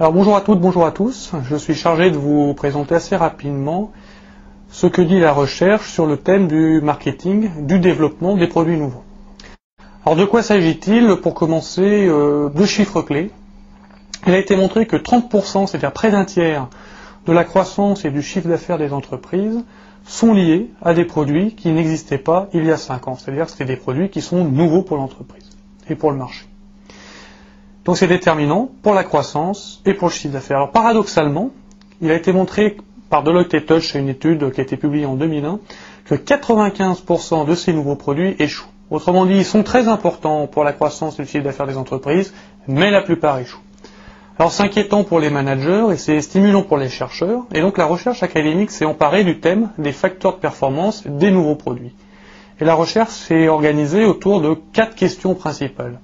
Alors bonjour à toutes, bonjour à tous. Je suis chargé de vous présenter assez rapidement ce que dit la recherche sur le thème du marketing, du développement des produits nouveaux. Alors de quoi s'agit-il Pour commencer, euh, deux chiffres clés. Il a été montré que 30%, c'est-à-dire près d'un tiers, de la croissance et du chiffre d'affaires des entreprises sont liés à des produits qui n'existaient pas il y a 5 ans. C'est-à-dire que c'est des produits qui sont nouveaux pour l'entreprise et pour le marché. Donc c'est déterminant pour la croissance et pour le chiffre d'affaires. Alors paradoxalement, il a été montré par Deloitte et Touch, une étude qui a été publiée en 2001, que 95% de ces nouveaux produits échouent. Autrement dit, ils sont très importants pour la croissance et le chiffre d'affaires des entreprises, mais la plupart échouent. Alors c'est inquiétant pour les managers et c'est stimulant pour les chercheurs, et donc la recherche académique s'est emparée du thème des facteurs de performance des nouveaux produits. Et la recherche s'est organisée autour de quatre questions principales.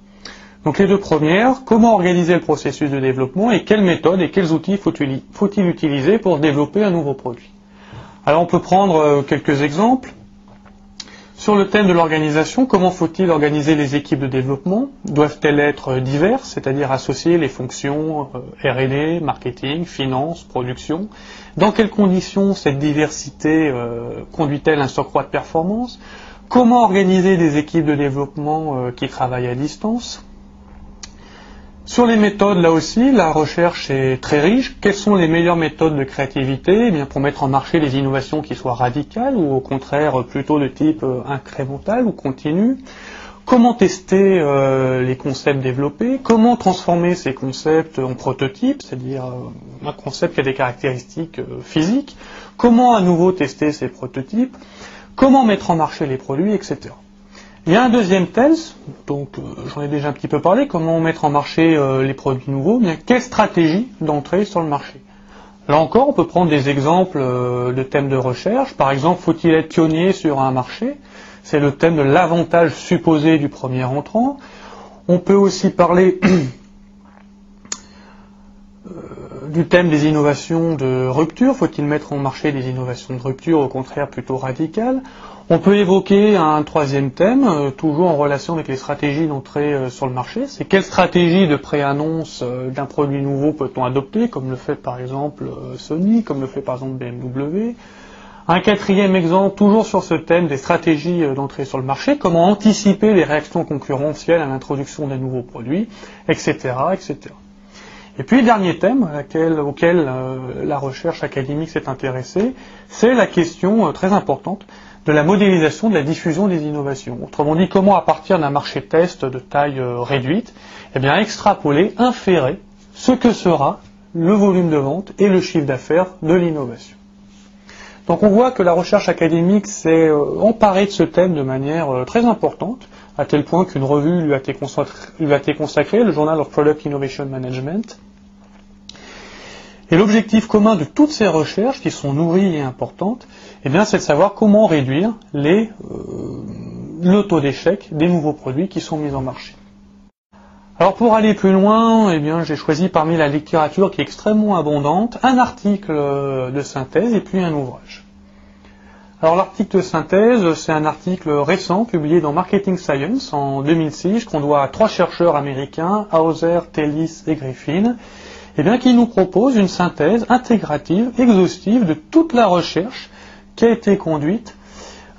Donc les deux premières, comment organiser le processus de développement et quelles méthodes et quels outils faut-il utiliser pour développer un nouveau produit? Alors on peut prendre euh, quelques exemples. Sur le thème de l'organisation, comment faut-il organiser les équipes de développement? Doivent-elles être diverses, c'est-à-dire associer les fonctions euh, R&D, marketing, finance, production? Dans quelles conditions cette diversité euh, conduit-elle à un surcroît de performance? Comment organiser des équipes de développement qui travaillent à distance? Sur les méthodes, là aussi, la recherche est très riche. Quelles sont les meilleures méthodes de créativité? Eh bien, Pour mettre en marché des innovations qui soient radicales ou au contraire plutôt de type euh, incrémental ou continu. Comment tester euh, les concepts développés? Comment transformer ces concepts en prototypes, c'est-à-dire euh, un concept qui a des caractéristiques physiques. Comment à nouveau tester ces prototypes? Comment mettre en marché les produits, etc. Il y a un deuxième thèse, donc euh, j'en ai déjà un petit peu parlé, comment mettre en marché euh, les produits nouveaux, bien quelle stratégie d'entrée sur le marché? Là encore, on peut prendre des exemples euh, de thèmes de recherche. Par exemple, faut-il être pionnier sur un marché? C'est le thème de l'avantage supposé du premier entrant. On peut aussi parler du thème des innovations de rupture. Faut-il mettre en marché des innovations de rupture, au contraire plutôt radicales? On peut évoquer un troisième thème, euh, toujours en relation avec les stratégies d'entrée euh, sur le marché. C'est quelle stratégie de pré-annonce euh, d'un produit nouveau peut-on adopter, comme le fait par exemple Sony, comme le fait par exemple BMW. Un quatrième exemple, toujours sur ce thème des stratégies d'entrée sur le marché, comment anticiper les réactions concurrentielles à l'introduction d'un nouveau produit, etc., etc. Et puis, dernier thème auquel la recherche académique s'est intéressée, c'est la question très importante de la modélisation de la diffusion des innovations. Autrement dit, comment à partir d'un marché test de taille euh, réduite, eh bien extrapoler, inférer ce que sera le volume de vente et le chiffre d'affaires de l'innovation. Donc on voit que la recherche académique s'est euh, emparée de ce thème de manière euh, très importante, à tel point qu'une revue lui a, été lui a été consacrée, le Journal of Product Innovation Management, et l'objectif commun de toutes ces recherches, qui sont nourries et importantes, eh bien, c'est de savoir comment réduire les, euh, le taux d'échec des nouveaux produits qui sont mis en marché. Alors pour aller plus loin, eh j'ai choisi parmi la littérature qui est extrêmement abondante un article de synthèse et puis un ouvrage. Alors l'article de synthèse, c'est un article récent publié dans Marketing Science en 2006 qu'on doit à trois chercheurs américains, Hauser, Tellis et Griffin, eh qui nous propose une synthèse intégrative, exhaustive de toute la recherche qui a été conduite.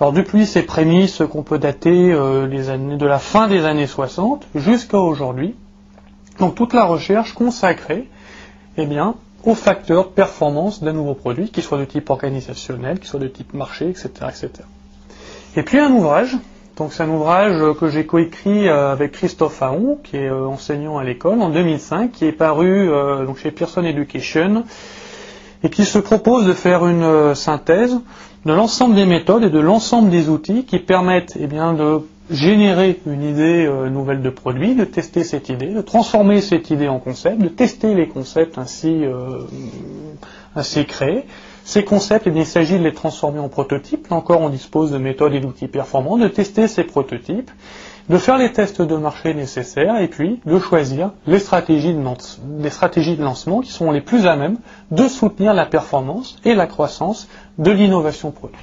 Alors depuis ces prémices qu'on peut dater euh, de la fin des années 60 jusqu'à aujourd'hui, donc toute la recherche consacrée eh bien, aux facteurs de performance d'un nouveau produit, qui soit de type organisationnel, qui soit de type marché, etc. Et puis un ouvrage donc c'est un ouvrage que j'ai coécrit euh, avec Christophe Aon, qui est euh, enseignant à l'école, en 2005, qui est paru euh, chez Pearson Education, et qui se propose de faire une synthèse de l'ensemble des méthodes et de l'ensemble des outils qui permettent eh de générer une idée nouvelle de produit, de tester cette idée, de transformer cette idée en concept, de tester les concepts ainsi, ainsi créés, ces concepts, eh il s'agit de les transformer en prototypes. Là encore, on dispose de méthodes et d'outils performants, de tester ces prototypes, de faire les tests de marché nécessaires et puis de choisir les stratégies de, les stratégies de lancement qui sont les plus à même de soutenir la performance et la croissance de l'innovation produit.